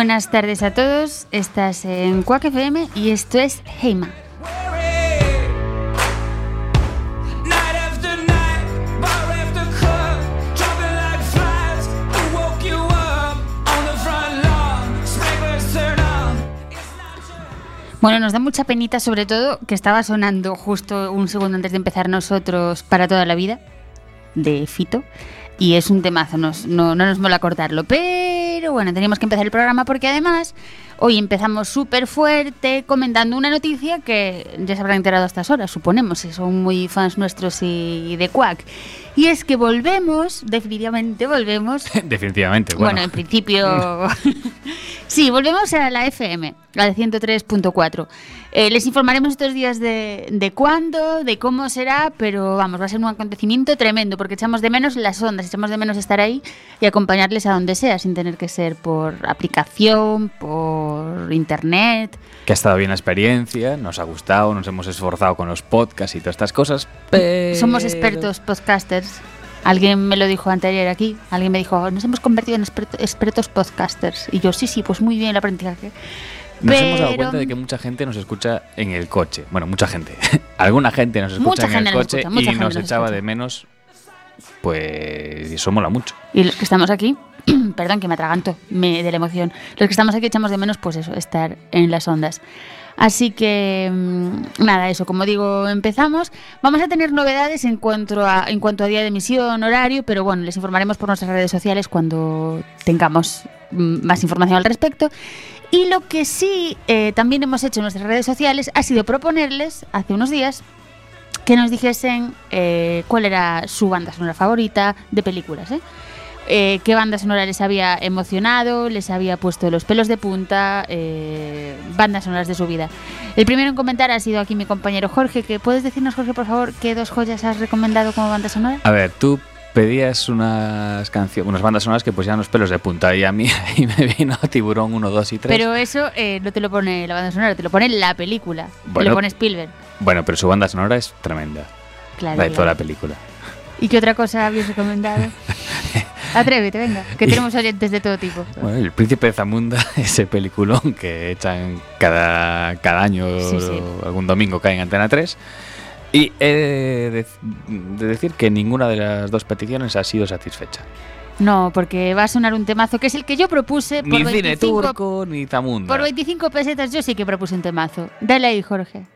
Buenas tardes a todos, estás en Quack FM y esto es Heima. Bueno, nos da mucha penita sobre todo que estaba sonando justo un segundo antes de empezar nosotros para toda la vida de Fito y es un temazo, nos- no, no nos mola cortarlo, pero bueno, teníamos que empezar el programa porque además hoy empezamos súper fuerte comentando una noticia que ya se habrán enterado a estas horas, suponemos, si son muy fans nuestros y de Quack. Y es que volvemos, definitivamente volvemos Definitivamente, bueno, bueno. en principio. sí, volvemos a la FM, la 103.4. Eh, les informaremos estos días de, de cuándo, de cómo será, pero vamos, va a ser un acontecimiento tremendo porque echamos de menos las ondas, echamos de menos estar ahí y acompañarles a donde sea, sin tener que ser por aplicación, por internet. Que ha estado bien la experiencia, nos ha gustado, nos hemos esforzado con los podcasts y todas estas cosas, pero... Somos expertos podcasters. Alguien me lo dijo anterior aquí. Alguien me dijo, nos hemos convertido en experto- expertos podcasters. Y yo, sí, sí, pues muy bien el aprendizaje. Nos hemos dado cuenta de que mucha gente nos escucha en el coche. Bueno, mucha gente. Alguna gente nos escucha Mucha en el coche escucha, y nos nos echaba escucha. de menos. Pues eso mola mucho. Y los que estamos aquí, perdón que me atraganto me, de la emoción, los que estamos aquí echamos de menos, pues eso, estar en las ondas. Así que, mm, nada, eso, como digo, empezamos. Vamos a tener novedades en cuanto a, día de emisión, horario, pero bueno, les informaremos por nuestras redes sociales cuando tengamos mm, más información al respecto. Y lo que sí eh, también hemos hecho en nuestras redes sociales ha sido proponerles, hace unos días, que nos dijesen eh, cuál era su banda sonora favorita de películas, ¿eh? Eh, qué banda sonora les había emocionado, les había puesto los pelos de punta, eh, bandas sonoras de su vida. El primero en comentar ha sido aquí mi compañero Jorge, que puedes decirnos, Jorge, por favor, qué dos joyas has recomendado como banda sonora. A ver, tú pedías unas canciones, unas bandas sonoras que pusieran los pelos de punta y a mí ahí me vino Tiburón 1, 2 y 3. Pero eso eh, no te lo pone la banda sonora, te lo pone la película, te Bueno. lo pone Spielberg. Bueno, pero su banda sonora es tremenda. Claro, la de toda claro. la película. ¿Y qué otra cosa habías recomendado? Atrévete, venga, que tenemos oyentes de todo tipo. Bueno, El Príncipe de Zamunda, ese peliculón que echan cada, cada año, Sí, sí. algún domingo cae en Antena 3. Y he de, de decir que ninguna de las dos peticiones ha sido satisfecha. No, porque va a sonar un temazo que es el que yo propuse por Ni cine 25, turco, ni por 25 pesetas. Yo sí que propuse un temazo. Dale ahí, Jorge.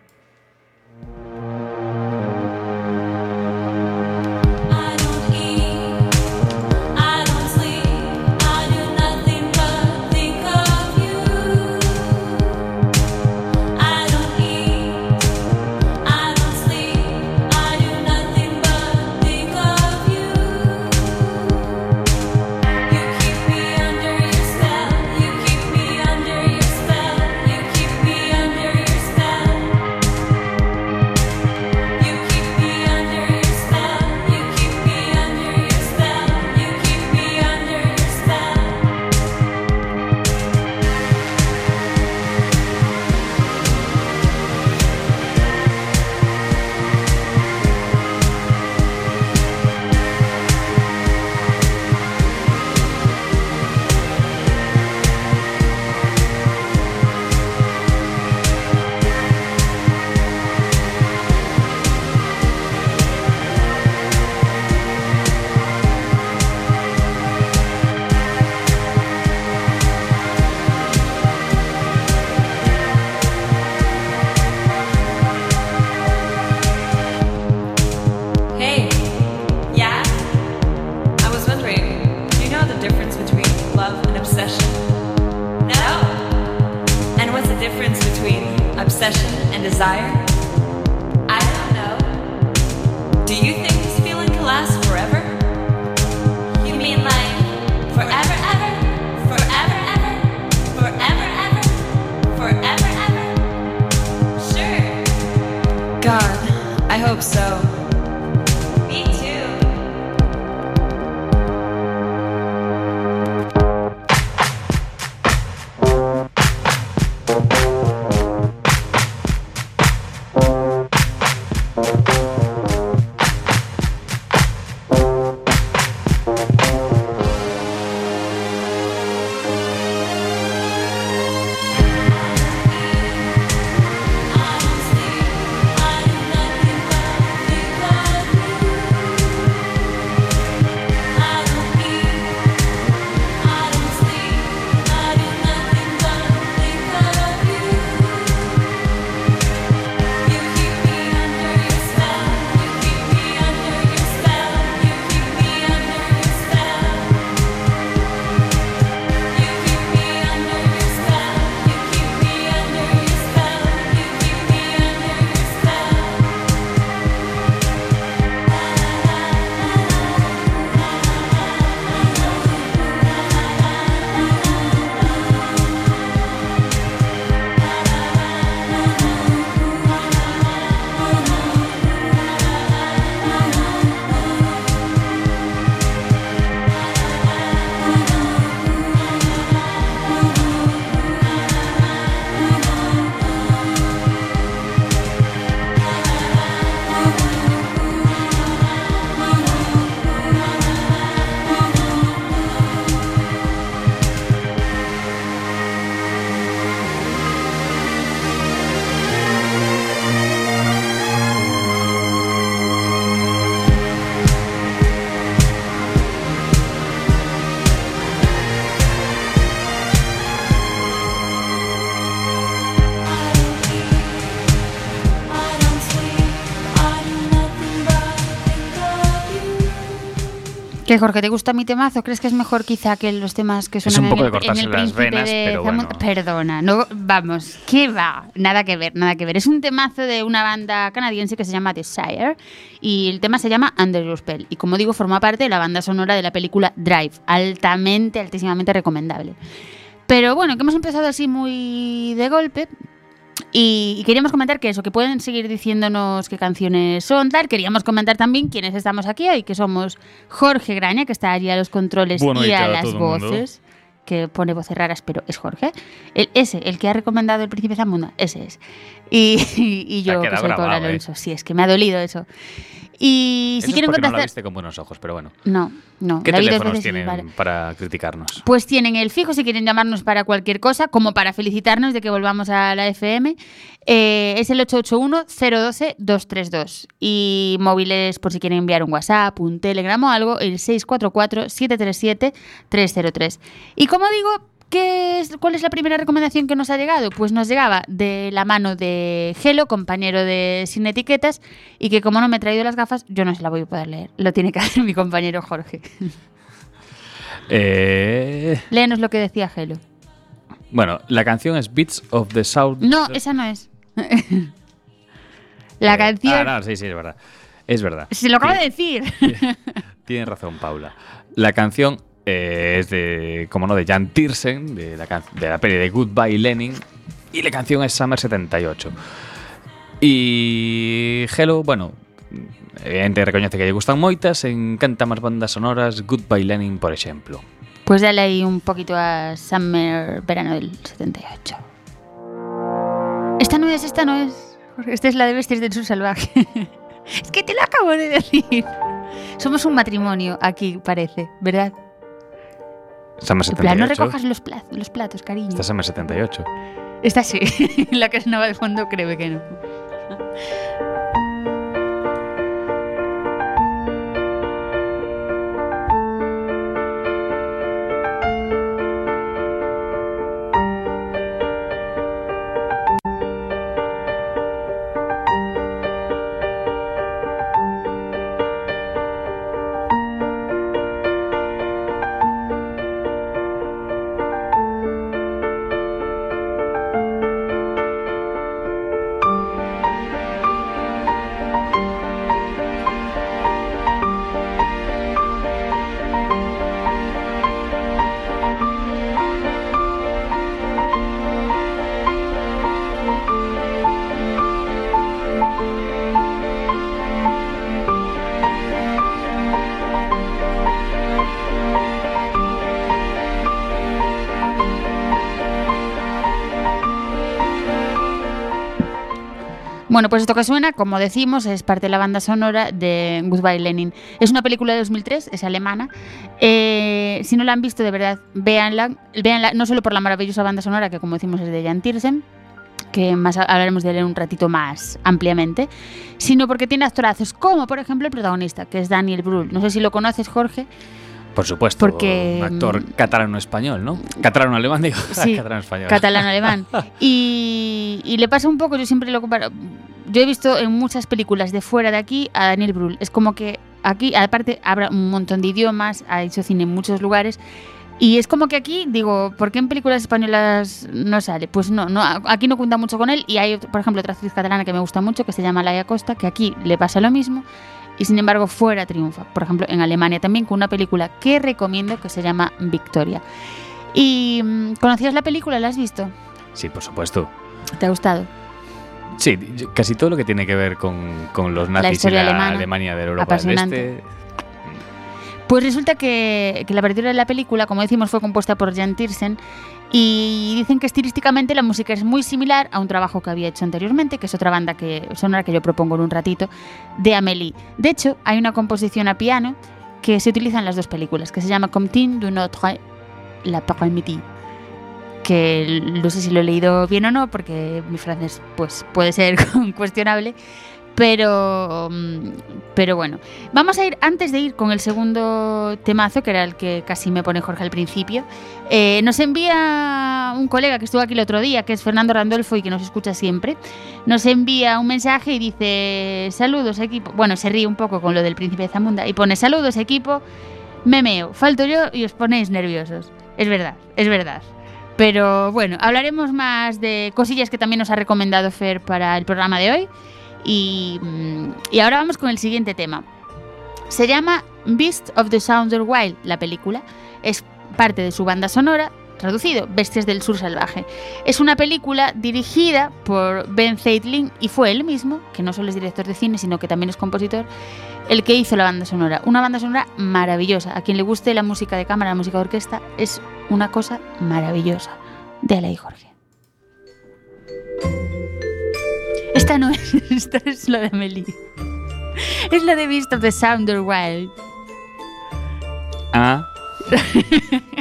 ¿Qué, Jorge, te gusta mi temazo? ¿Crees que es mejor quizá que los temas que suenan un poco en, de el, en cortarse el las venas, de pero bueno. Perdona, no, vamos, ¿qué va? Nada que ver, nada que ver. Es un temazo de una banda canadiense que se llama Desire y el tema se llama Under Your Spell y como digo forma parte de la banda sonora de la película Drive, altamente, altísimamente recomendable. Pero bueno, que hemos empezado así muy de golpe, y, y queríamos comentar que eso, que pueden seguir diciéndonos qué canciones son, tal. Queríamos comentar también quiénes estamos aquí hoy, que somos Jorge Graña, que está allí a los controles Bueno, y y a las mundo. voces, que pone voces raras, pero es Jorge. El, ese, el que ha recomendado El Príncipe Zamunda, ese es. Y, y- yo, que soy Paula grabado, ¿eh? Alonso. Sí, es que me ha dolido eso. Y Eso si es quieren porque no la viste con buenos ojos, pero bueno. No, no. ¿Qué la vi dos teléfonos tienen vale. para criticarnos? Pues tienen el fijo si quieren llamarnos para cualquier cosa, como para felicitarnos de que volvamos a la FM. Eh, es el 881-012-232. Y móviles por si quieren enviar un WhatsApp, un Telegram o algo, el 644-737-303. Y como digo, ¿qué es, ¿cuál es la primera recomendación que nos ha llegado? Pues nos llegaba de la mano de Gelo, compañero de Sin Etiquetas, y que como no me he traído las gafas, yo no se la voy a poder leer. Lo tiene que hacer mi compañero Jorge. Eh, Léenos lo que decía Gelo. bueno, la canción es Beats of the South. No, esa no es. La Eh, canción. Ah, no, sí, sí, es verdad. Es verdad. Se lo acabo de decir. Tienes razón, Paula. La canción eh, es de, como no, de Jan Tiersen, de la, de la peli de Goodbye Lenin, y la canción es Summer 78. Y Hello, bueno, evidentemente recoñece que lle gustan moitas, encanta máis bandas sonoras, Goodbye Lenin, por exemplo. Pues dale ahí un poquito a Summer Verano del 78. Esta no es, esta no es. Esta es la de Bestias del Sur Salvaje. es que te lo acabo de decir. Somos un matrimonio aquí, parece, ¿verdad? Summer En plan, no 78. recojas los, pla- los platos, cariño. Esta es Summer 78. Esta sí. la que sonaba de fondo creo que no. Bueno, pues esto que suena, como decimos, es parte de la banda sonora de Goodbye Lenin. Es una película de 2003, es alemana. Eh, si no la han visto, de verdad, véanla, véanla, no solo por la maravillosa banda sonora, que como decimos es de Jan Tiersen, que más hablaremos de él un ratito más ampliamente, sino porque tiene actorazos, como por ejemplo el protagonista, que es Daniel Brühl. No sé si lo conoces, Jorge. Por supuesto, Porque, un actor mm, catalano-español, ¿no? Catalano-alemán, digo. Sí, catalano-español. catalano-alemán. Y, y le pasa un poco, yo siempre lo comparo. Yo he visto en muchas películas de fuera de aquí a Daniel Brühl. Es como que aquí, aparte, habrá un montón de idiomas, ha hecho cine en muchos lugares. Y es como que aquí, digo, ¿por qué en películas españolas no sale? Pues no, no aquí no cuenta mucho con él. Y hay, por ejemplo, otra actriz catalana que me gusta mucho, que se llama Laia Costa, que aquí le pasa lo mismo. Y sin embargo, fuera triunfa. Por ejemplo, en Alemania también, con una película que recomiendo que se llama Victoria. ¿Y mm, conocías la película? ¿La has visto? Sí, por supuesto. ¿Te ha gustado? Sí, casi todo lo que tiene que ver con, con los nazis y historia la alemana, Alemania de Europa del. Este. Pues resulta que, que la partitura de la película, como decimos, fue compuesta por Jan Tiersen y dicen que estilísticamente la música es muy similar a un trabajo que había hecho anteriormente, que es otra banda que sonora que yo propongo en un ratito, de Amélie. De hecho, hay una composición a piano que se utiliza en las dos películas, que se llama Comptine du Notre la Paramidi que no sé si lo he leído bien o no, porque mi francés pues puede ser cuestionable, pero, mm, pero bueno. Vamos a ir, antes de ir con el segundo temazo, que era el que casi me pone Jorge al principio, eh, nos envía un colega que estuvo aquí el otro día, que es Fernando Randolfo y que nos escucha siempre, nos envía un mensaje y dice, saludos equipo, bueno, se ríe un poco con lo del príncipe de Zamunda y pone, saludos equipo, memeo, falto yo y os ponéis nerviosos. Es verdad, es verdad. Pero bueno, hablaremos más de cosillas que también nos ha recomendado Fer para el programa de hoy. Y, mm, y ahora vamos con el siguiente tema. Se llama Beast of the Southern Wild, la película. Es parte de su banda sonora, traducido, Bestias del Sur Salvaje. Es una película dirigida por Ben Zeitlin y fue él mismo, que no solo es director de cine, sino que también es compositor, el que hizo la banda sonora. Una banda sonora maravillosa. A quien le guste la música de cámara, la música de orquesta, es una cosa maravillosa. Dale ahí, Jorge. Esta no es, esta es la de Amelie. Es la de Beast of the Sounder Wild. Ah,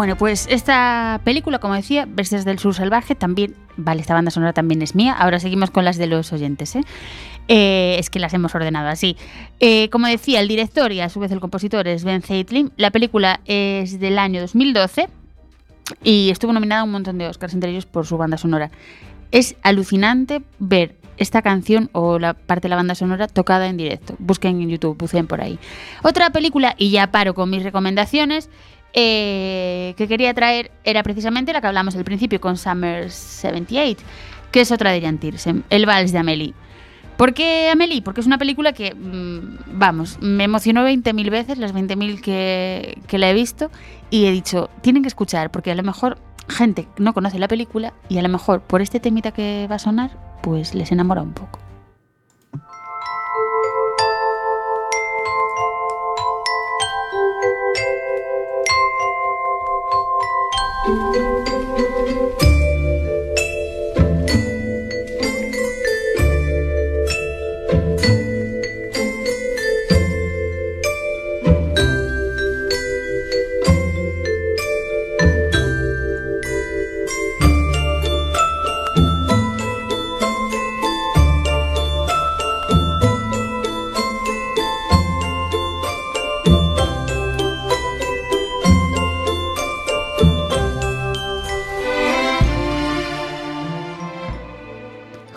Bueno, pues esta película, como decía, Bestias del Sur Salvaje, también, vale, esta banda sonora también es mía. Ahora seguimos con las de los oyentes, ¿eh? Eh, es que las hemos ordenado así. Eh, como decía, el director y a su vez el compositor es Ben Zeitlin. La película es del año 2012 y estuvo nominada a un montón de Oscars, entre ellos por su banda sonora. Es alucinante ver esta canción o la parte de la banda sonora tocada en directo. Busquen en YouTube, busquen por ahí. Otra película, y ya paro con mis recomendaciones, eh, que quería traer era precisamente la que hablamos al principio con Summer 78, que es otra de Jan Tiersen, El Vals de Amélie. ¿Por qué Amélie? Porque es una película que, mm, vamos, me emocionó 20.000 veces, las 20.000 que, que la he visto, y he dicho, tienen que escuchar, porque a lo mejor gente no conoce la película y a lo mejor por este temita que va a sonar, pues les enamora un poco.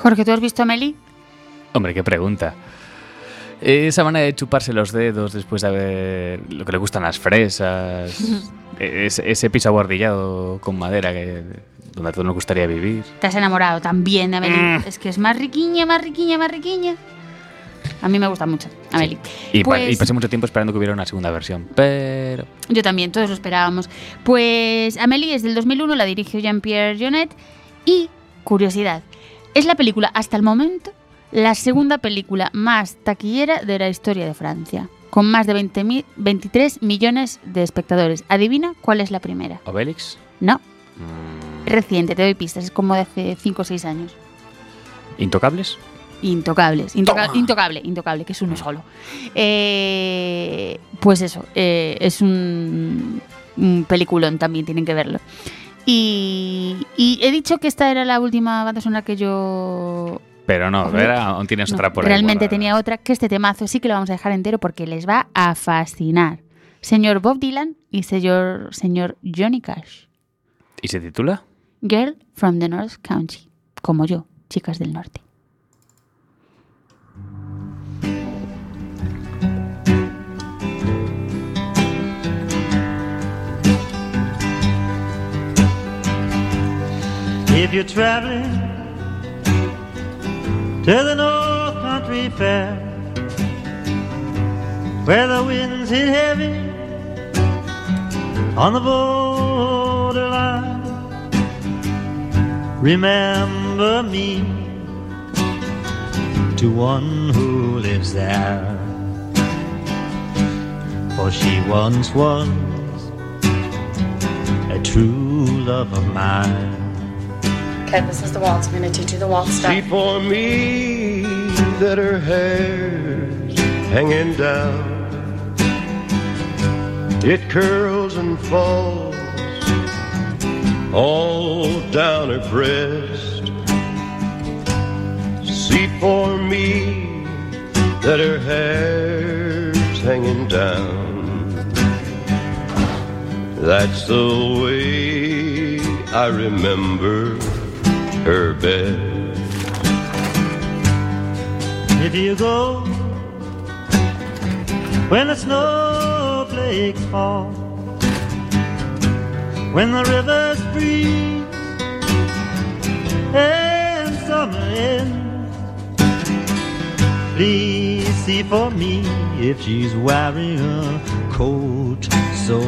Jorge, ¿tú has visto a Meli? Hombre, qué pregunta. Esa manera de chuparse los dedos después de haber lo que le gustan las fresas, ese, ese piso abordillado con madera que, donde a todos nos gustaría vivir. Te has enamorado también de Amelie. Mm. Es que es más riquiña, más riquiña, más riquiña. A mí me gusta mucho, Amelie. Y, pa- Pues- y pasé mucho tiempo esperando que hubiera una segunda versión, pero... Yo también, todos lo esperábamos. Pues Amélie es del 2001, la dirigió Jean-Pierre Jeunet y, curiosidad, es la película hasta el momento la segunda película más taquillera de la historia de Francia, con más de 20 mi- 23 millones de espectadores. Adivina cuál es la primera. ¿Obelix? No, Mm, reciente, te doy pistas, es como de hace 5 o 6 años. ¿Intocables? Intocables, intoca- Toma. intocable, intocable, que es uno solo. Eh, pues eso, eh, es un, un peliculón también, tienen que verlo. Y, y he dicho que esta era la última banda sonora que yo... Pero no. Aún tienes no, otra por ahí realmente guardada. tenía otra, que este temazo sí que lo vamos a dejar entero porque les va a fascinar. Señor Bob Dylan y señor, señor Johnny Cash. ¿Y se titula? Girl from the North Country. Como yo, chicas del norte. If you're traveling to the North Country Fair, where the winds hit heavy on the borderline, remember me to one who lives there. For she once was a true love of mine. Okay, this is the waltz. I'm gonna teach you the waltz See step. for me that her hair's hanging down. It curls and falls all down her breast. See for me that her hair's hanging down. That's the way I remember her bed. If you go when the snowflakes fall, when the rivers freeze and summer ends, please see for me if she's wearing a coat so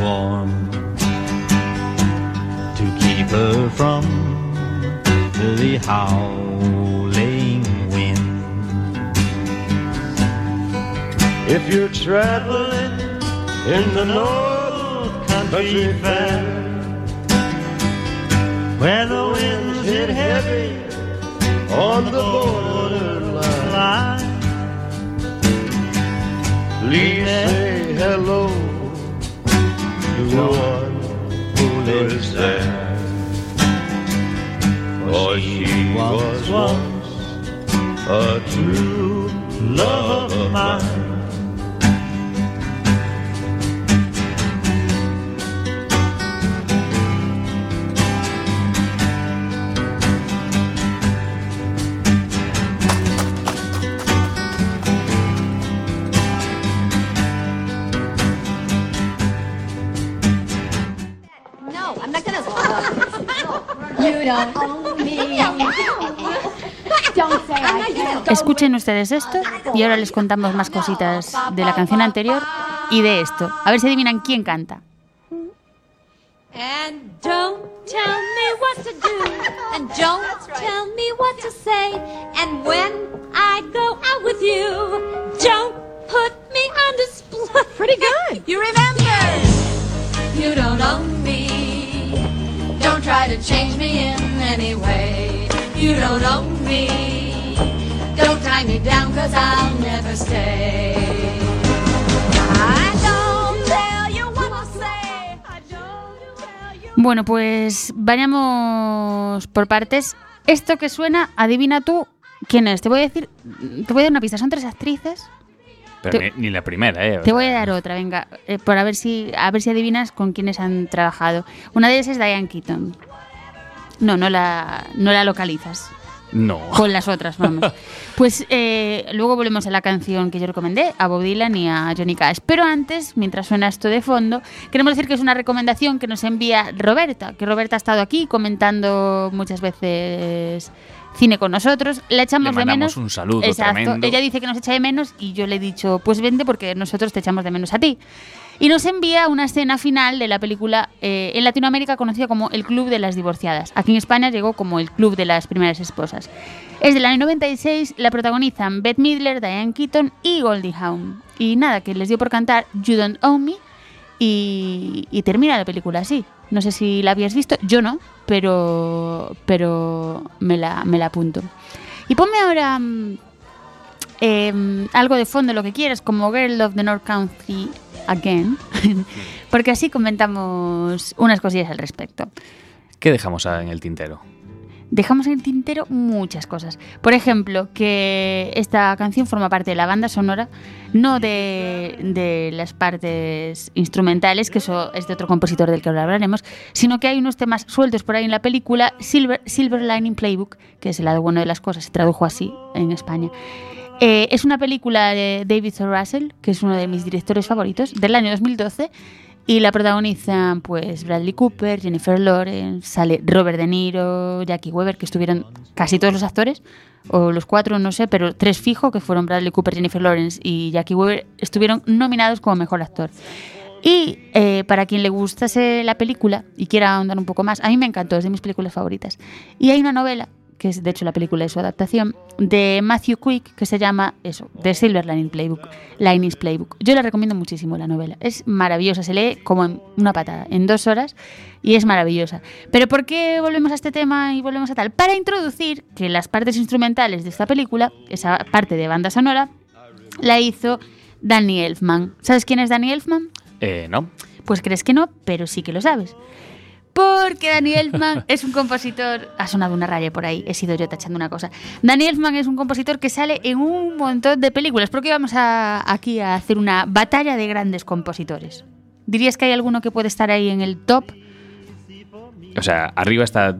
warm to keep her from the howling wind. If you're traveling in the North Country Fair, where the winds hit heavy on the borderline, line, please say hello to one who lives there. For she was once a true love of mine. No, I'm not gonna. you don't oh Escuchen ustedes esto y ahora les contamos más cositas de la canción anterior y de esto. A ver si adivinan quién canta. And don't tell me what to do. And don't tell me what to say. And when I go out with you, way. You don't own me. Don't tie me down cause I'll never stay. I don't tell you what to say. I don't tell you Bueno, pues vayamos por partes. Esto que suena, adivina tú quién es. Te voy a decir, te voy a dar una pista. Son tres actrices. Pero Te- ni, la primera, ¿eh? O Te voy a dar otra, venga, eh, por a ver si a ver si adivinas con quiénes han trabajado. Una de ellas es Diane Keaton. No, no la no la localizas. No. Con las otras, vamos. Pues eh, luego volvemos a la canción que yo recomendé, a Bob Dylan y a Johnny Cash. Pero antes, mientras suena esto de fondo, queremos decir que es una recomendación que nos envía Roberta, que Roberta ha estado aquí comentando muchas veces cine con nosotros. La echamos Le de menos. un saludo Exacto. tremendo. Ella dice que nos echa de menos y yo le he dicho, pues vente porque nosotros te echamos de menos a ti. Y nos envía una escena final de la película eh, en Latinoamérica conocida como El Club de las Divorciadas. Aquí en España llegó como El Club de las Primeras Esposas. Es del año 96, la protagonizan Bette Midler, Diane Keaton y Goldie Hawn. Y nada, que les dio por cantar You Don't Own Me y, y termina la película así. No sé si la habías visto, yo no, pero, pero me, la, me la apunto. Y ponme ahora mm, em, algo de fondo, lo que quieras, como Girl of the North Country Again, porque así comentamos unas cosillas al respecto. ¿Qué dejamos en el tintero? Dejamos en el tintero muchas cosas. Por ejemplo, que esta canción forma parte de la banda sonora, no de, de las partes instrumentales, que eso es de otro compositor del que ahora hablaremos, sino que hay unos temas sueltos por ahí en la película Silver, Silver Lining Playbook, que es el lado bueno de las cosas, se tradujo así en España. Eh, es una película de David O. Russell, que es uno de mis directores favoritos, del año 2012, y la protagonizan pues Bradley Cooper, Jennifer Lawrence, sale Robert De Niro, Jackie Weber, que estuvieron casi todos los actores, o los cuatro, no sé, pero tres fijo, que fueron Bradley Cooper, Jennifer Lawrence y Jackie Weber, estuvieron nominados como mejor actor. Y eh, para quien le gustase la película y quiera ahondar un poco más, a mí me encantó, es de mis películas favoritas. Y hay una novela, que es de hecho la película de su adaptación, de Matthew Quick, que se llama eso, The Silver Lining Playbook, Linings Playbook. Yo la recomiendo muchísimo la novela, es maravillosa, se lee como en una patada, en dos horas, y es maravillosa. Pero ¿por qué volvemos a este tema y volvemos a tal? Para introducir que las partes instrumentales de esta película, esa parte de banda sonora, la hizo Danny Elfman. ¿Sabes quién es Danny Elfman? Eh, ¿No? Pues crees que no, pero sí que lo sabes. Porque Danny Elfman es un compositor. Ha sonado una raya por ahí, he sido yo tachando una cosa. Danny Elfman es un compositor que sale en un montón de películas. Porque vamos a, aquí a hacer una batalla de grandes compositores. ¿Dirías que hay alguno que puede estar ahí en el top? O sea, arriba está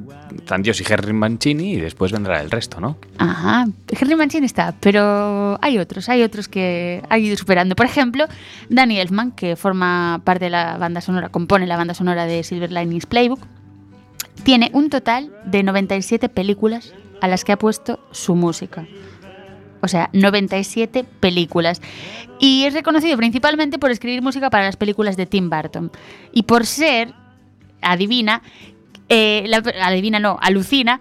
Tan Dios y Henry Mancini y después vendrá el resto, ¿no? Ajá, Henry Mancini está, pero hay otros, hay otros que ha ido superando. Por ejemplo, Danny Elfman, que forma parte de la banda sonora, compone la banda sonora de Silver Linings Playbook, tiene un total de 97 películas a las que ha puesto su música. O sea, 97 películas. Y es reconocido principalmente por escribir música para las películas de Tim Burton. Y por ser, adivina, eh, la- adivina no, alucina,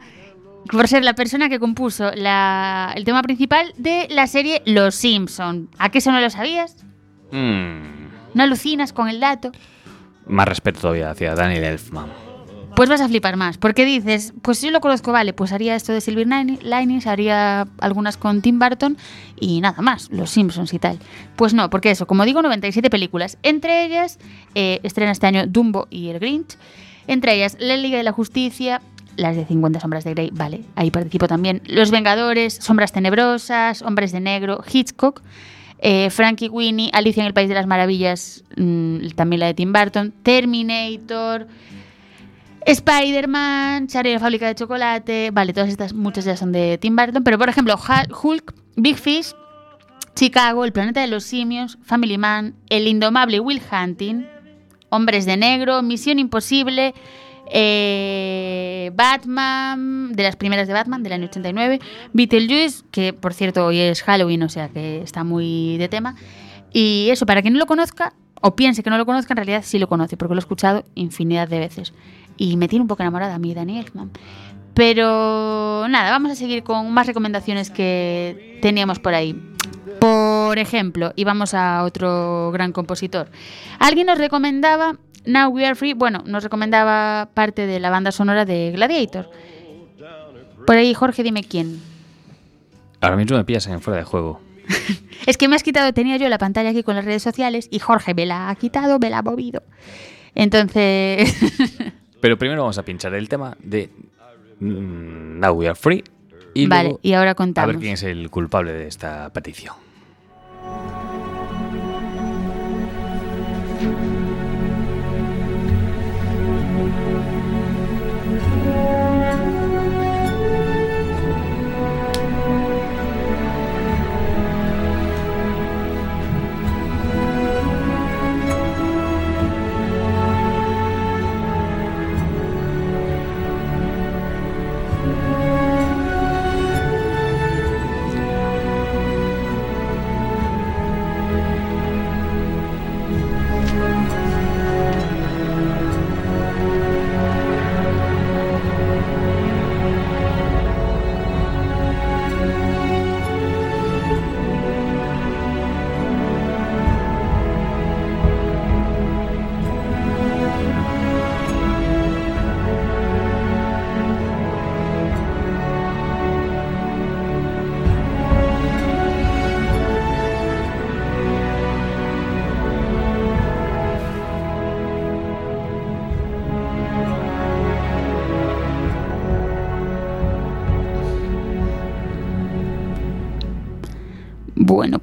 por ser la persona que compuso la- el tema principal de la serie Los Simpson. ¿A qué eso no lo sabías? Mm, ¿No alucinas con el dato? más respeto todavía hacia Daniel Elfman. Pues vas a flipar más, porque dices, pues yo lo conozco, vale, pues haría esto de Silver Lin- Linings, haría algunas con Tim Burton y nada más, Los Simpsons y tal. Pues no, porque eso, como digo, 97 películas. Entre ellas, eh, estrena este año Dumbo y El Grinch. Entre ellas, La Liga de la Justicia, las de 50 Sombras de Grey, vale, ahí participo también. Los Vengadores, Sombras Tenebrosas, Hombres de Negro, Hitchcock. Eh, Frankie Winnie, Alicia en el País de las Maravillas, mm, también la de Tim Burton, Terminator, Spider-Man, Charlie la fábrica de chocolate, vale, todas estas, muchas ya son de Tim Burton, pero por ejemplo, Hul- Hulk, Big Fish, Chicago, El planeta de los simios, Family Man, El indomable Will Hunting, Hombres de Negro, Misión Imposible, eh, Batman, de las primeras de Batman, del año 89, Beetlejuice, que por cierto hoy es Halloween, o sea que está muy de tema. Y eso, para quien no lo conozca, o piense que no lo conozca, en realidad sí lo conoce, porque lo he escuchado infinidad de veces. Y me tiene un poco enamorada a mí, Danny Elfman. Pero nada, vamos a seguir con más recomendaciones que teníamos por ahí. Por ejemplo, y vamos a otro gran compositor. Alguien nos recomendaba Now We Are Free, bueno, nos recomendaba parte de la banda sonora de Gladiator. Por ahí, Jorge, dime quién. Ahora mismo me pillas en fuera de juego. Es que me has quitado, tenía yo la pantalla aquí con las redes sociales y Jorge me la ha quitado, me la ha movido. Entonces, Pero primero vamos a pinchar el tema de mm, Now We Are Free. Y vale, luego y ahora a contamos. ver quién es el culpable de esta petición. Bueno,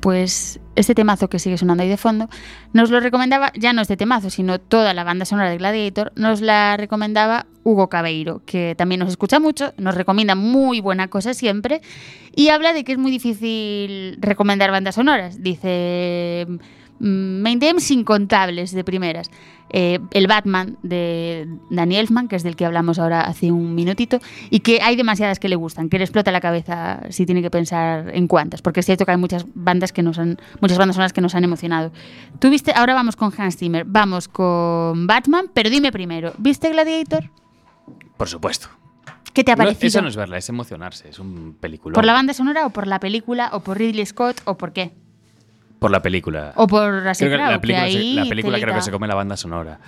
pues este temazo que sigue sonando ahí de fondo, nos lo recomendaba, ya no este temazo, sino toda la banda sonora de Gladiator, nos la recomendaba Hugo Cabeiro, que también nos escucha mucho, nos recomienda muy buena cosa siempre, y habla de que es muy difícil recomendar bandas sonoras. Dice, main themes incontables de primeras. Eh, el Batman de Danny Elfman, que es del que hablamos ahora hace un minutito, y que hay demasiadas que le gustan, que le explota la cabeza si tiene que pensar en cuántas, porque es cierto que hay muchas bandas que nos han, muchas bandas sonoras que nos han emocionado. Tú viste, ahora vamos con Hans Zimmer, vamos con Batman, pero dime primero, ¿viste Gladiator? Por supuesto. ¿Qué te ha No, parecido? eso no es verla, es emocionarse, es un película. ¿Por la banda sonora o por la película o por Ridley Scott o por qué? Por la película. O por así, Creo que la película, que se- ahí la película creo que se come la banda sonora.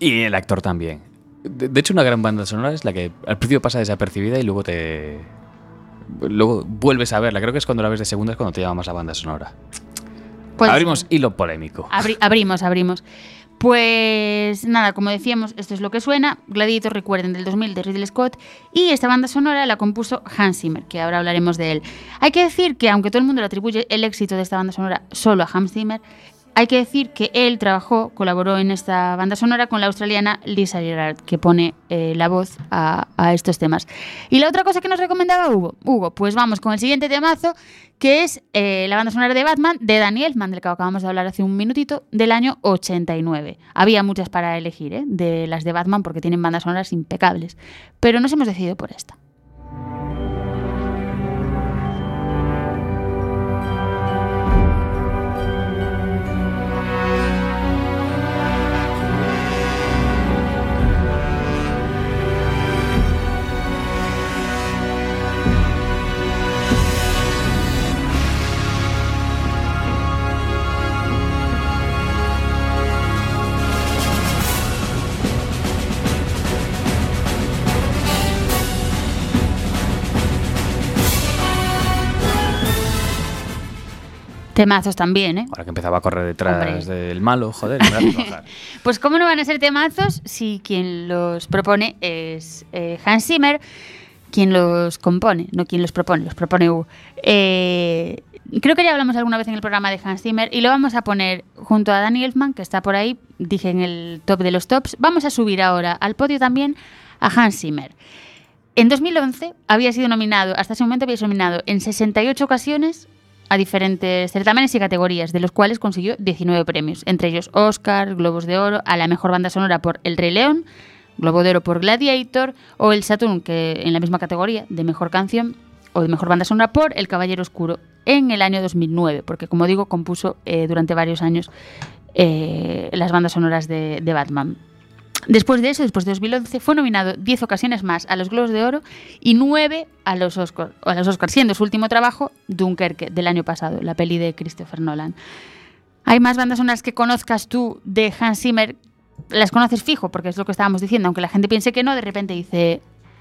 Y el actor también. De, de hecho, una gran banda sonora es la que al principio pasa desapercibida y luego te. Luego vuelves a verla. Creo que es cuando la ves de segunda es cuando te llama más la banda sonora. Puede Abrimos hilo polémico. Abri- abrimos, abrimos. Pues nada, como decíamos, esto es lo que suena. Gladiator, recuerden, del 2000 de Ridley Scott. Y esta banda sonora la compuso Hans Zimmer, que ahora hablaremos de él. Hay que decir que, aunque todo el mundo le atribuye el éxito de esta banda sonora solo a Hans Zimmer, hay que decir que él trabajó, colaboró en esta banda sonora con la australiana Lisa Gerard, que pone eh, la voz a, estos temas. Y la otra cosa que nos recomendaba Hugo, Hugo, pues vamos con el siguiente temazo, que es eh, la banda sonora de Batman de Danny Elfman, del que acabamos de hablar hace un minutito, del año 89. Había muchas para elegir, ¿eh? de las de Batman, porque tienen bandas sonoras impecables, pero nos hemos decidido por esta. Temazos también, ¿eh? Ahora que empezaba a correr detrás Hombre. del malo, joder, me trabajar. Pues cómo no van a ser temazos si quien los propone es eh, Hans Zimmer, quien los compone, no quien los propone, los propone Hugo. Eh, creo que ya hablamos alguna vez en el programa de Hans Zimmer y lo vamos a poner junto a Danny Elfman, que está por ahí, dije en el top de los tops. Vamos a subir ahora al podio también a Hans Zimmer. En 2011 había sido nominado, hasta ese momento había sido nominado en 68 ocasiones a diferentes certámenes y categorías, de los cuales consiguió 19 premios, entre ellos Oscar, Globos de Oro, a la mejor banda sonora por El Rey León, Globo de Oro por Gladiator o el Saturn, que en la misma categoría de mejor canción o de mejor banda sonora por El Caballero Oscuro en el año 2009, porque como digo, compuso eh, durante varios años eh, las bandas sonoras de, de Batman. Después de eso, después de 2011, fue nominado 10 ocasiones más a los Globos de Oro y 9 a los Oscars, siendo su último trabajo Dunkerque del año pasado, la peli de Christopher Nolan. ¿Hay más bandas sonoras que conozcas tú de Hans Zimmer? Las conoces fijo, porque es lo que estábamos diciendo, aunque la gente piense que no, de repente dice,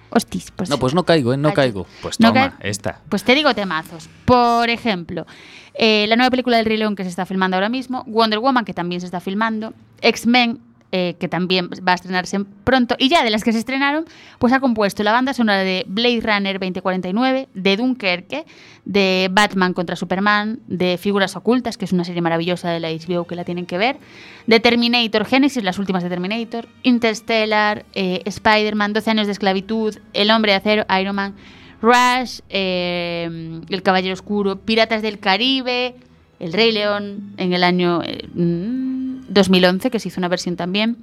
hostis, pues... No, pues no caigo, ¿eh? No caigo. Pues toma, esta. Pues te digo temazos. Por ejemplo, eh, la nueva película del Rey León que se está filmando ahora mismo, Wonder Woman que también se está filmando, X-Men eh, que también va a estrenarse pronto, y ya de las que se estrenaron, pues ha compuesto la banda sonora de Blade Runner 2049, de Dunkerque, de Batman contra Superman, de Figuras Ocultas, que es una serie maravillosa de la HBO que la tienen que ver, de Terminator Genesis, las últimas de Terminator, Interstellar, eh, Spider-Man, 12 años de esclavitud, El hombre de acero, Iron Man, Rush, eh, El Caballero Oscuro, Piratas del Caribe, El Rey León en el año mm, 2011, que se hizo una versión también,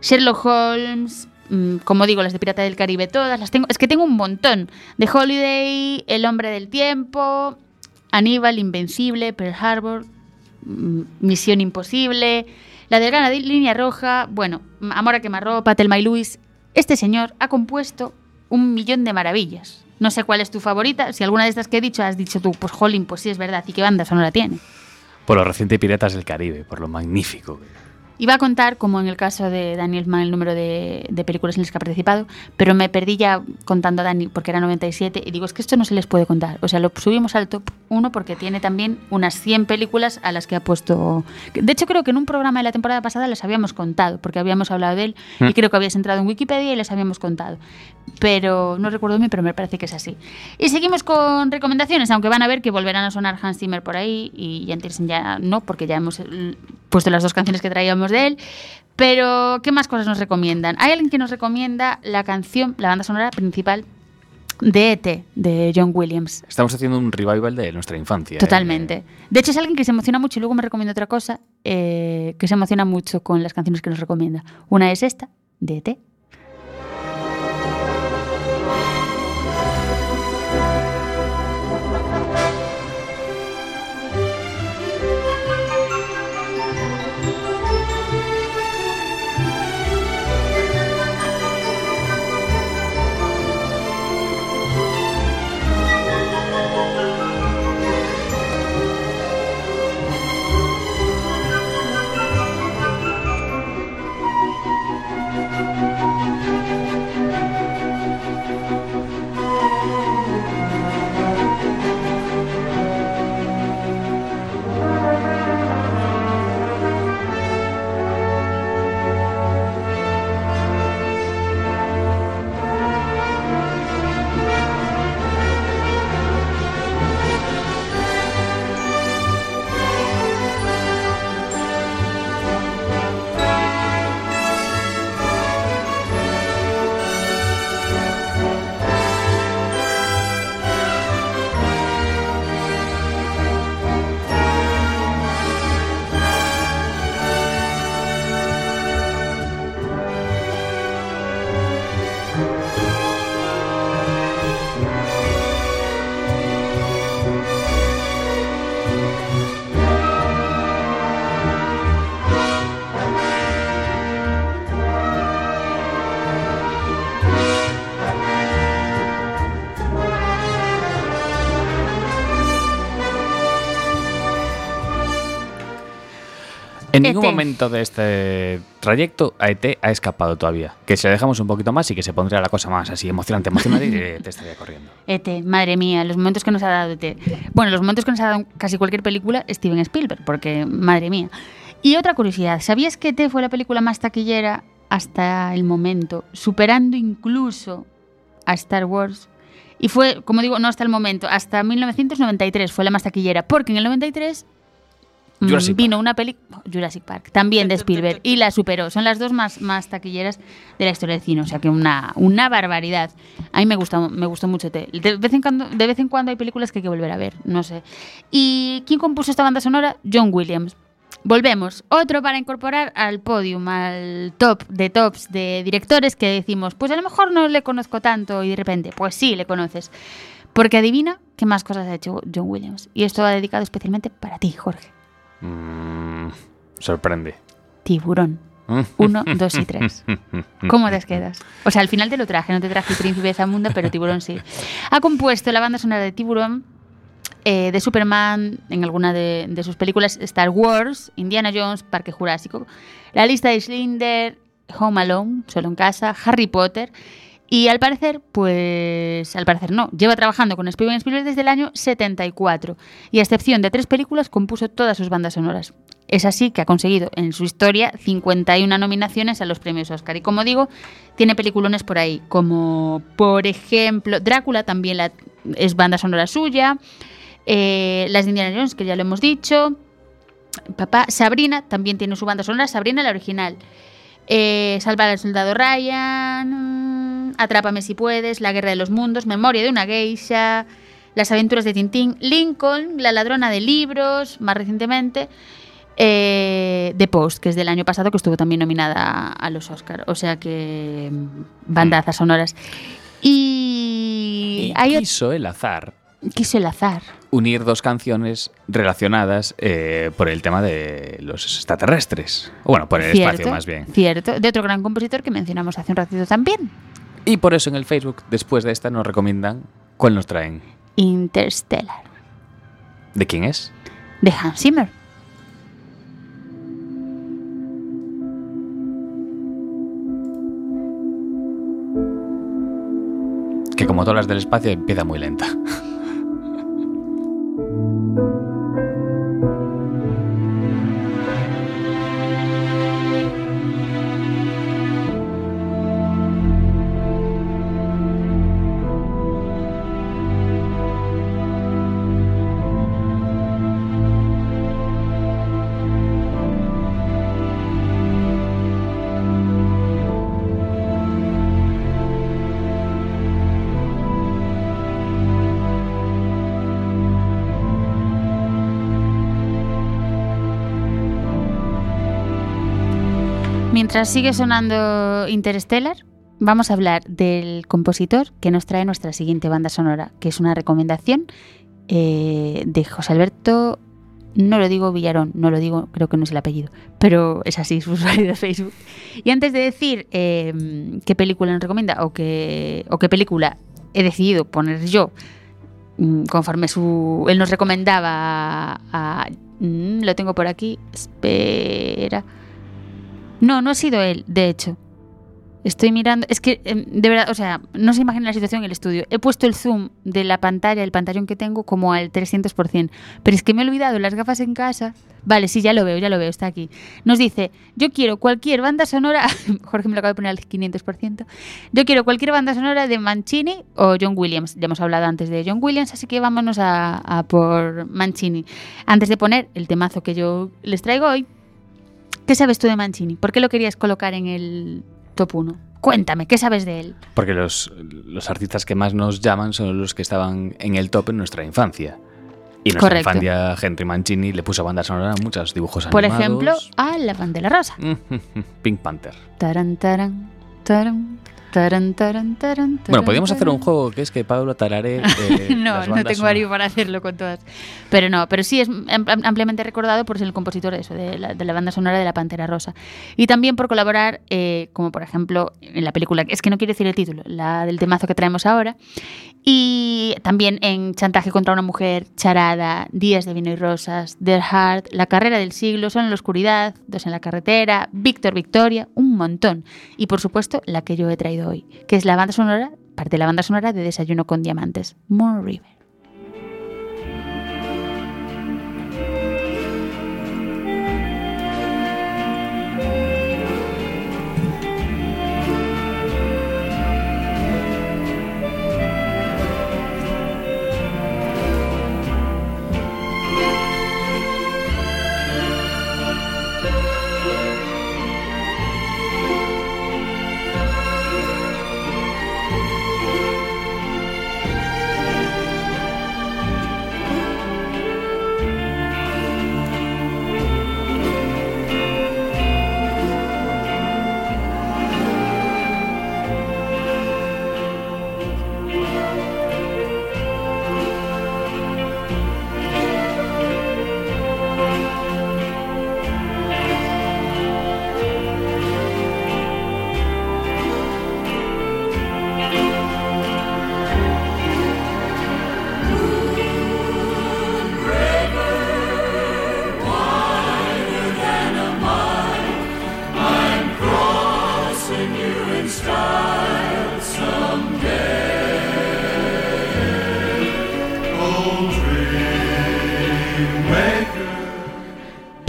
Sherlock Holmes, mm, como digo, las de Pirata del Caribe, todas las tengo. Es que tengo un montón. The Holiday, El Hombre del Tiempo, Aníbal, Invencible, Pearl Harbor, mm, Misión Imposible, La Delgada Línea Roja, bueno, Amor a Quemarropa, Telma y Luis. Este señor ha compuesto un millón de maravillas. No sé cuál es tu favorita. Si alguna de estas que he dicho has dicho tú, pues jolín, pues sí es verdad. ¿Y qué banda sonora tiene? Por lo reciente Piratas del Caribe, por lo magnífico. Iba a contar, como en el caso de Daniel Mann, el número de, de películas en las que ha participado, pero me perdí ya contando a Dani porque era 97 y digo, es que esto no se les puede contar. O sea, lo subimos al top 1 porque tiene también unas 100 películas a las que ha puesto... De hecho, creo que en un programa de la temporada pasada les habíamos contado, porque habíamos hablado de él y creo que habías entrado en Wikipedia y les habíamos contado. Pero no recuerdo bien, pero me parece que es así. Y seguimos con recomendaciones, aunque van a ver que volverán a sonar Hans Zimmer por ahí y Jan Tiersen ya no, porque ya hemos eh, puesto las dos canciones que traíamos de él. Pero, ¿qué más cosas nos recomiendan? Hay alguien que nos recomienda la canción, la banda sonora principal de E.T., de John Williams. Estamos haciendo un revival de nuestra infancia. ¿eh? Totalmente. De hecho, es alguien que se emociona mucho y luego me recomienda otra cosa, eh, que se emociona mucho con las canciones que nos recomienda. Una es esta, de E.T. ningún momento de este trayecto a ET ha escapado todavía. Que si le dejamos un poquito más y que se pondría la cosa más así emocionante, emocionante y te estaría corriendo. E.T., madre mía, los momentos que nos ha dado E.T. Bueno, los momentos que nos ha dado casi cualquier película, Steven Spielberg, porque madre mía. Y otra curiosidad, ¿sabías que E.T. fue la película más taquillera hasta el momento, superando incluso a Star Wars? Y fue, como digo, no hasta el momento, hasta 1993 fue la más taquillera, porque en el 93 mm, Jurassic vino una película, Jurassic Park, también de Spielberg, y la superó. Son las dos más, más taquilleras de la historia del cine, o sea que una, una barbaridad. A mí me gusta, me gustó mucho. De vez, en cuando, de vez en cuando hay películas que hay que volver a ver, no sé. ¿Y quién compuso esta banda sonora? John Williams. Volvemos. Otro para incorporar al podium, al top de tops de directores que decimos, pues a lo mejor no le conozco tanto y de repente, pues sí, le conoces. Porque adivina qué más cosas ha hecho John Williams. Y esto va dedicado especialmente para ti, Jorge. Mm, sorprende. Tiburón. Uno, dos y tres. ¿Cómo te quedas? O sea, al final te lo traje, no te traje el príncipe de Zamunda, pero Tiburón sí. Ha compuesto la banda sonora de Tiburón, eh, de Superman, en alguna de, de sus películas, Star Wars, Indiana Jones, Parque Jurásico, La lista de Schindler, Home Alone, Solo en casa, Harry Potter. Y al parecer, pues al parecer no, lleva trabajando con Steven Spielberg desde el año 74 y a excepción de tres películas compuso todas sus bandas sonoras. Es así que ha conseguido en su historia 51 nominaciones a los premios Oscar. Y como digo, tiene peliculones por ahí, como por ejemplo Drácula también es banda sonora suya, eh, las Indiana Jones, que ya lo hemos dicho, Papá, Sabrina también tiene su banda sonora, Sabrina la original. Eh, Salvar al soldado Ryan, Atrápame si puedes, La guerra de los mundos, Memoria de una geisha, Las aventuras de Tintín, Lincoln, La ladrona de libros, más recientemente, eh, The Post, que es del año pasado, que estuvo también nominada a los Oscar. O sea que mm, bandazas sonoras. Y, Y hay quiso el azar quiso el azar. unir dos canciones relacionadas eh, por el tema de los extraterrestres. O bueno, por el espacio más bien. Cierto, de otro gran compositor que mencionamos hace un ratito también. Y por eso en el Facebook, después de esta, nos recomiendan cuál nos traen. Interstellar. ¿De quién es? De Hans Zimmer. Que como todas las del espacio empieza muy lenta. Mientras sigue sonando Interstellar, vamos a hablar del compositor que nos trae nuestra siguiente banda sonora, que es una recomendación eh, de José Alberto, no lo digo Villarón, no lo digo, creo que no es el apellido, pero es así su usuario de Facebook. Y antes de decir eh, qué película nos recomienda o qué, película he decidido poner yo, mm, conforme su, él nos recomendaba a- mm, lo tengo por aquí, espera. No, no ha sido él, de hecho. Estoy mirando. Es que, em, de verdad, o sea, no se imagina la situación en el estudio. He puesto el zoom de la pantalla, el pantallón que tengo, como al 300%. Pero es que me he olvidado las gafas en casa. Vale, sí, ya lo veo, ya lo veo, está aquí. Nos dice: Yo quiero cualquier banda sonora. Jorge me lo acaba de poner al 500%. Yo quiero cualquier banda sonora de Mancini o John Williams. Ya hemos hablado antes de John Williams, así que vámonos a, a por Mancini. Antes de poner el temazo que yo les traigo hoy, ¿Qué sabes tú de Mancini? ¿Por qué lo querías colocar en el top 1? Cuéntame, ¿qué sabes de él? Porque los, los artistas que más nos llaman son los que estaban en el top en nuestra infancia. Y en nuestra Correcto. infancia, Henry Mancini le puso banda sonora a muchos dibujos Por animados. ejemplo, a La Bandera Rosa. Pink Panther. Taran, taran, taran, taran, taran, taran, Bueno, podríamos hacer un juego que es que Pablo tarare. eh, no, no tengo sonoras. para hacerlo con todas. Pero no, pero sí es am- am- ampliamente recordado por ser el compositor de eso, de la, de la banda sonora de La Pantera Rosa. Y también por colaborar, eh, como por ejemplo en la película, es que no quiero decir el título, la del temazo que traemos ahora. Y también en Chantaje contra una mujer, Charada, Días de vino y rosas, The Heart, La carrera del siglo, Son en la oscuridad, Dos en la carretera, Víctor Victoria, un montón. Y por supuesto, la que yo he traído hoy, que es la banda sonora, parte de la banda sonora de Desayuno con Diamantes, Moon River.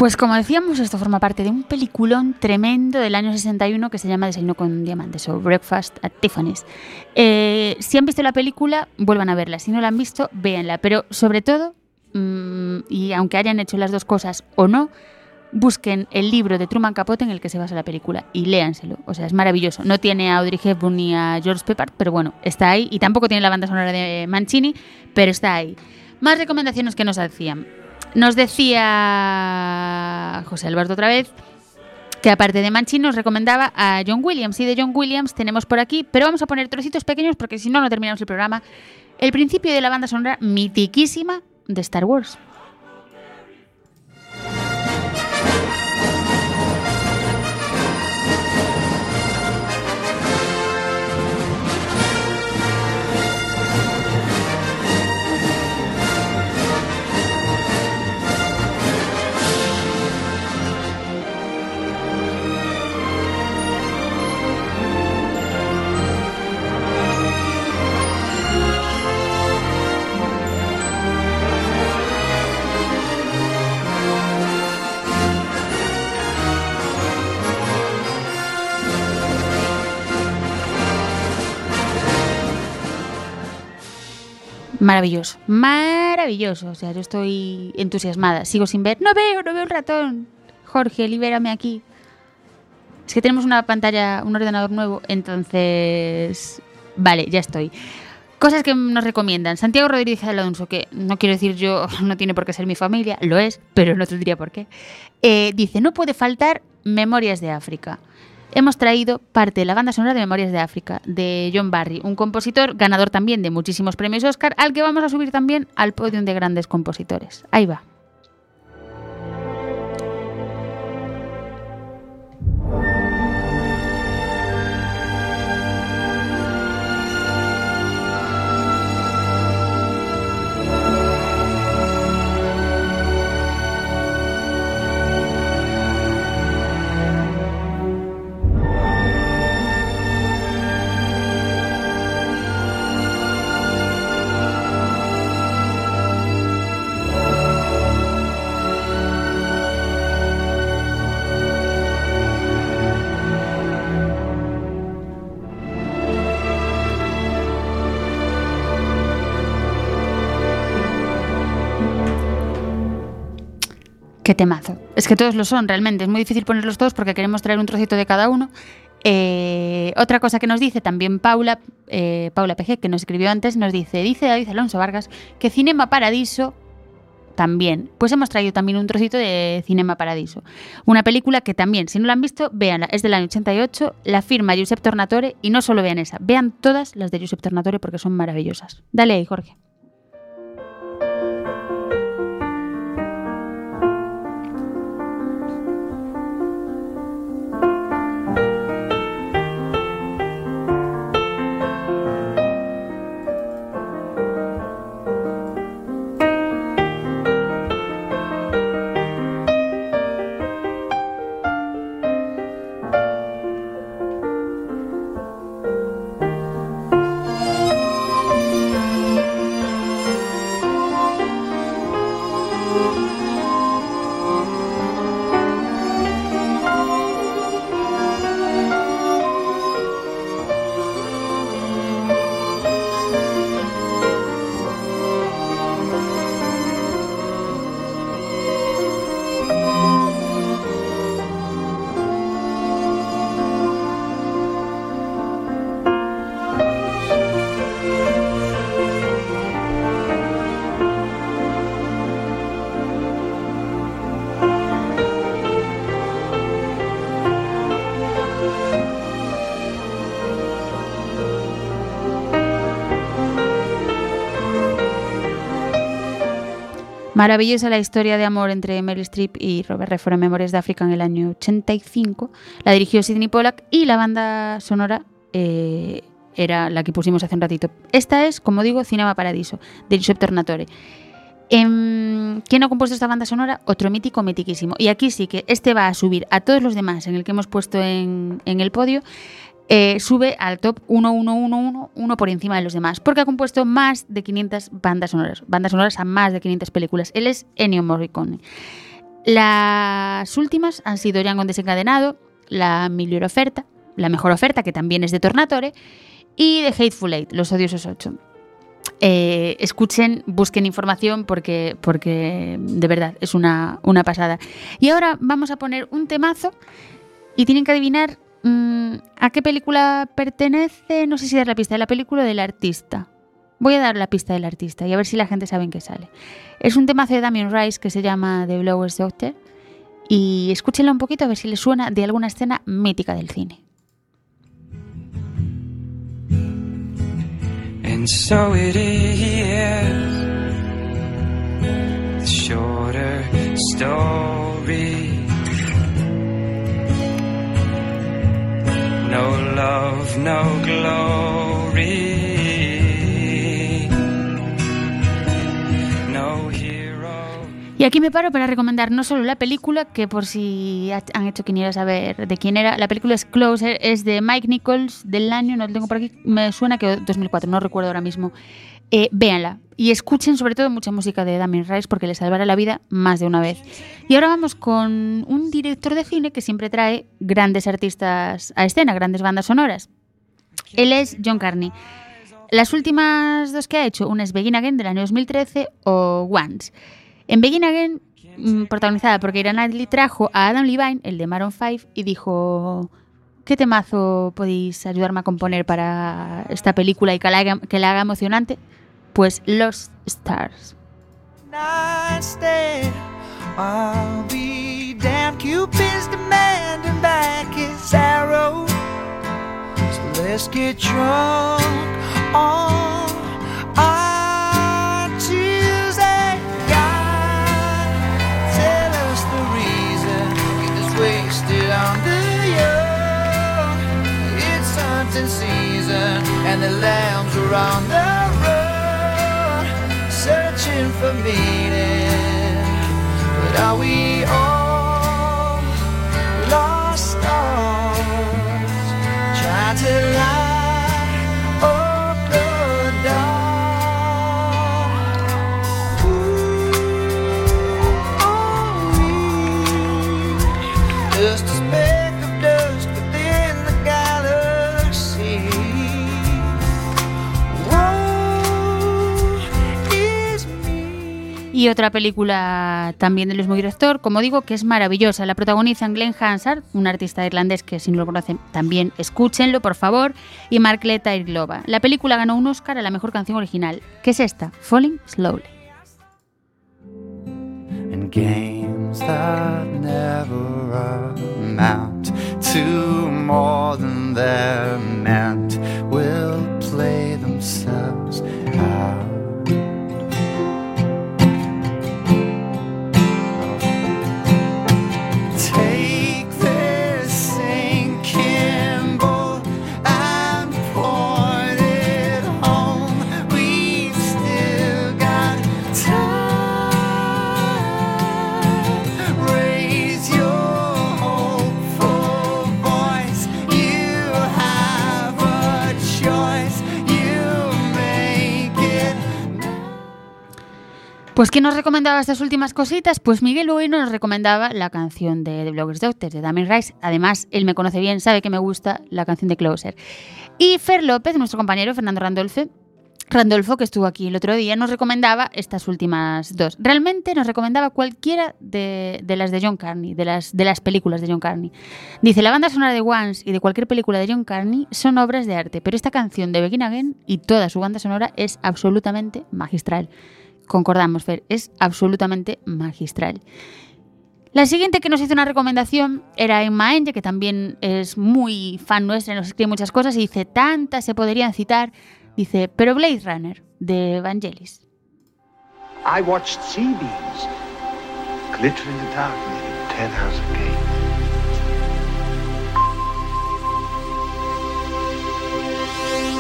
Pues como decíamos, esto forma parte de un peliculón tremendo del año 61 que se llama Desayuno con Diamantes o Breakfast at Tiffany's. Eh, si han visto la película, vuelvan a verla. Si no la han visto, véanla. Pero sobre todo, mm, y aunque hayan hecho las dos cosas o no, busquen el libro de Truman Capote en el que se basa la película y léanselo. O sea, es maravilloso. No tiene a Audrey Hepburn ni a George Peppard, pero bueno, está ahí. Y tampoco tiene la banda sonora de Mancini, pero está ahí. Más recomendaciones que nos hacían. Nos decía José Alberto otra vez que aparte de Mancini nos recomendaba a John Williams. Y de John Williams tenemos por aquí, pero vamos a poner trocitos pequeños porque si no, no terminamos el programa. El principio de la banda sonora mitiquísima de Star Wars. Maravilloso, maravilloso. O sea, yo estoy entusiasmada. Sigo sin ver. No veo, no veo el ratón. Jorge, libérame aquí. Es que tenemos una pantalla, un ordenador nuevo, entonces... Vale, ya estoy. Cosas que nos recomiendan. Santiago Rodríguez Alonso, que no quiero decir yo, no tiene por qué ser mi familia, lo es, pero no te diría por qué. Eh, dice, no puede faltar Memorias de África. Hemos traído parte de la banda sonora de Memorias de África, de John Barry, un compositor ganador también de muchísimos premios Oscar, al que vamos a subir también al podio de grandes compositores. Ahí va. Qué temazo. Es que todos lo son, realmente. Es muy difícil ponerlos todos porque queremos traer un trocito de cada uno. Eh, otra cosa que nos dice también Paula, eh, Paula PG, que nos escribió antes, nos dice, dice David Alonso Vargas, que Cinema Paradiso también. Pues hemos traído también un trocito de Cinema Paradiso. Una película que también, si no la han visto, véanla. Es del año 88, la firma Giuseppe Tornatore y no solo vean esa, vean todas las de Giuseppe Tornatore porque son maravillosas. Dale ahí, Jorge. Maravillosa la historia de amor entre Meryl Streep y Robert Redford en Memorias de África en el año 85. La dirigió Sidney Pollack y la banda sonora eh, era la que pusimos hace un ratito. Esta es, como digo, Cinema Paradiso, de Giuseppe Tornatore. Em, ¿Quién ha compuesto esta banda sonora? Otro mítico, mitiquísimo. Y aquí sí que este va a subir a todos los demás en el que hemos puesto en, en el podio. Eh, sube al top 1111, uno por encima de los demás, porque ha compuesto más de 500 bandas sonoras, bandas sonoras a más de 500 películas. Él es Ennio Morricone. Las últimas han sido Django desencadenado, la mejor oferta, la mejor oferta, que también es de Tornatore, y The Hateful Eight, Los Odiosos 8. Eh, escuchen, busquen información porque, porque de verdad es una, una pasada. Y ahora vamos a poner un temazo y tienen que adivinar a qué película pertenece, no sé si dar la pista de la película o del artista. Voy a dar la pista del artista y a ver si la gente sabe en qué sale. Es un temazo de Damien Rice que se llama The Blowers Doctor y escúchenlo un poquito a ver si les suena de alguna escena mítica del cine. And so it is. No love, no glory. Y aquí me paro para recomendar no solo la película, que por si ha- han hecho quiniela saber de quién era, la película es Closer, es de Mike Nichols del año, no lo tengo por aquí, me suena que 2004, no recuerdo ahora mismo. Eh, véanla y escuchen sobre todo mucha música de Damien Rice porque les salvará la vida más de una vez. Y ahora vamos con un director de cine que siempre trae grandes artistas a escena, grandes bandas sonoras. Él es John Carney. Las últimas dos que ha hecho, una es Begin Again del año 2013 o Once. En Begin Again, mm, protagonizada por Keira Knightley, trajo a Adam Levine, el de Maroon 5, y dijo, ¿qué temazo podéis ayudarme a componer para esta película y que la haga, emocionante? Pues Los Stars. On the run searching for meaning. But are we all lost stars trying to light Y otra película también del mismo director, como digo, que es maravillosa. La protagonizan Glenn Hansard, un artista irlandés que si no lo conocen también escúchenlo, por favor, y Mark Leta Irglova. La película ganó un Oscar a la mejor canción original, que es esta, Falling Slowly. and games that never amount to more than they're meant will play themselves Pues ¿quién nos recomendaba estas últimas cositas? Pues Miguel hoy nos recomendaba la canción de The Bloggers Doctors, de Damien Rice. Además, él me conoce bien, sabe que me gusta la canción de Closer. Y Fer López, nuestro compañero Fernando Randolfo, Randolfo, que estuvo aquí el otro día, nos recomendaba estas últimas dos. Realmente nos recomendaba cualquiera de, de las de John Carney, de las, de las películas de John Carney. Dice, la banda sonora de Once y de cualquier película de John Carney son obras de arte, pero esta canción de Begin Again y toda su banda sonora es absolutamente magistral. Concordamos, Fer, es absolutamente magistral. La siguiente que nos hizo una recomendación era Emma Enge, que también es muy fan nuestra, nos escribe muchas cosas y dice, tantas se podrían citar. Dice, pero Blade Runner, de Vangelis. I watched sea beams glitter in the dark near Ten House Gate.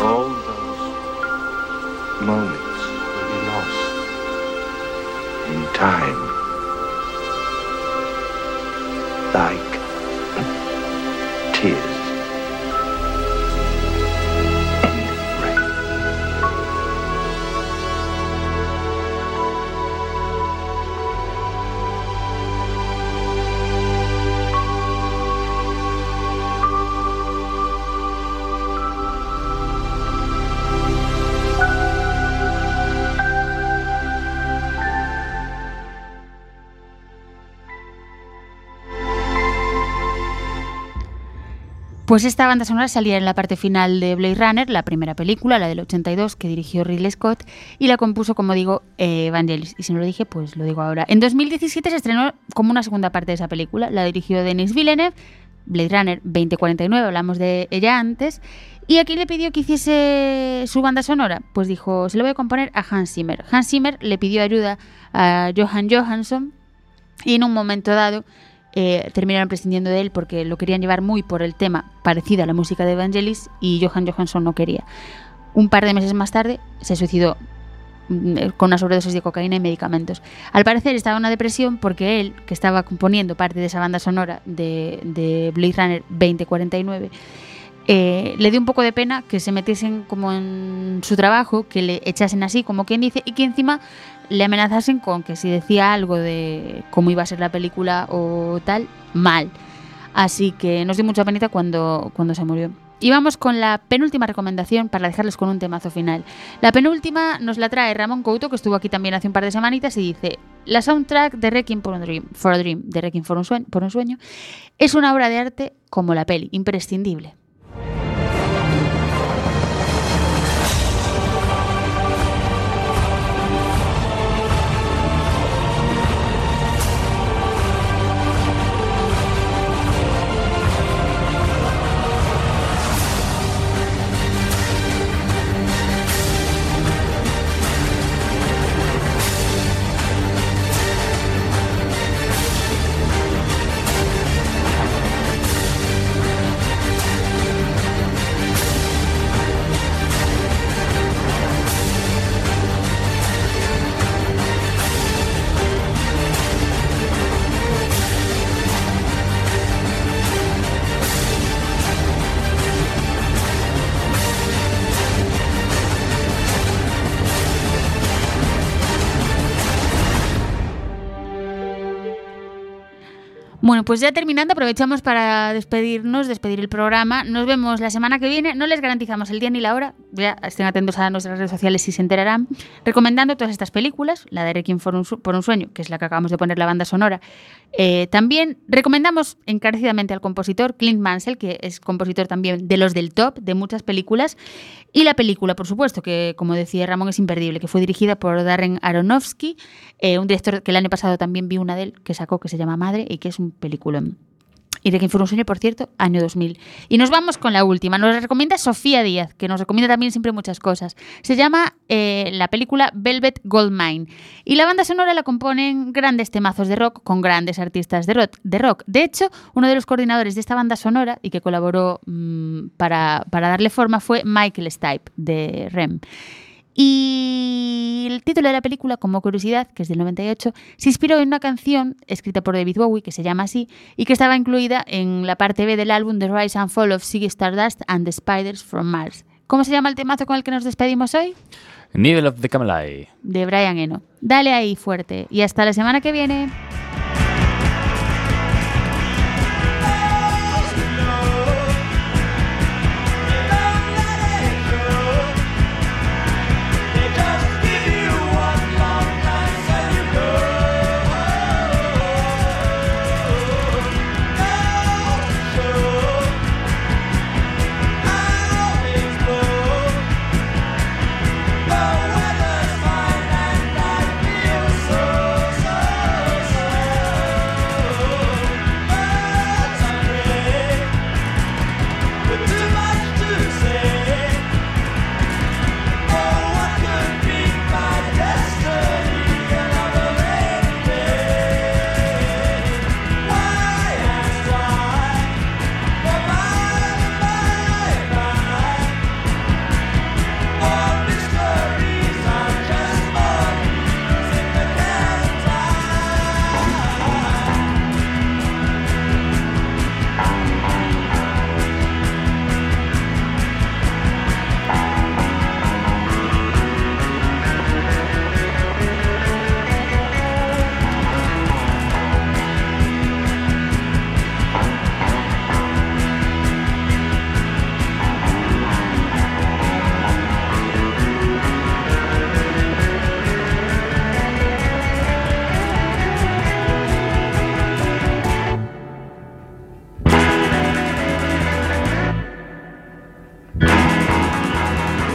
All those moments time. Like tears Pues esta banda sonora salía en la parte final de Blade Runner, la primera película, la del 82, que dirigió Ridley Scott, y la compuso, como digo, eh, Vangelis. Y si no lo dije, pues lo digo ahora. En 2017 se estrenó como una segunda parte de esa película, la dirigió Denis Villeneuve, Blade Runner 2049, hablamos de ella antes. ¿Y a quién le pidió que hiciese su banda sonora? Pues dijo, se lo voy a componer a Hans Zimmer. Hans Zimmer le pidió ayuda a Johan Johansson y en un momento dado eh, terminaron prescindiendo de él porque lo querían llevar muy por el tema parecido a la música de Evangelis y Johan Johansson no quería. Un par de meses más tarde se suicidó mm, con una sobredosis de cocaína y medicamentos. Al parecer estaba en una depresión porque él, que estaba componiendo parte de esa banda sonora de, de Blade Runner 2049, eh, le dio un poco de pena que se metiesen como en su trabajo, que le echasen así, como quien dice, y que encima le amenazasen con que si decía algo de cómo iba a ser la película o tal, mal. Así que nos dio mucha penita cuando, cuando se murió. Y vamos con la penúltima recomendación para dejarles con un temazo final. La penúltima nos la trae Ramón Couto, que estuvo aquí también hace un par de semanitas, y dice: La soundtrack de Requiem for a Dream, for a Dream de Requiem for un, sueño, por un sueño es una obra de arte como la peli, imprescindible. Bueno, pues ya terminando, aprovechamos para despedirnos, despedir el programa. Nos vemos la semana que viene. No les garantizamos el día ni la hora. Ya estén atentos a nuestras redes sociales si se enterarán. Recomendando todas estas películas, la de Requiem for un, por un sueño, que es la que acabamos de poner la banda sonora. Eh, también recomendamos encarecidamente al compositor Clint Mansell, que es compositor también de los del top, de muchas películas. Y la película, por supuesto, que como decía Ramón es imperdible, que fue dirigida por Darren Aronofsky, eh, un director que el año pasado también vi una de él que sacó que se llama Madre y que es un peliculón. Y de quien fue un sueño, por cierto, año 2000. Y nos vamos con la última. Nos la recomienda Sofía Díaz, que nos recomienda también siempre muchas cosas. Se llama eh, la película Velvet Goldmine. Y la banda sonora la componen grandes temazos de rock con grandes artistas de rock. De, rock. de hecho, uno de los coordinadores de esta banda sonora y que colaboró mm, para, para darle forma fue Michael Stipe de REM. Y el título de la película, como curiosidad, que es del 98, se inspiró en una canción escrita por David Bowie, que se llama así, y que estaba incluida en la parte B del álbum The Rise and Fall of Ziggy Stardust and the Spiders from Mars. ¿Cómo se llama el temazo con el que nos despedimos hoy? Needle of the Camelot. De Brian Eno. Dale ahí fuerte. Y hasta la semana que viene.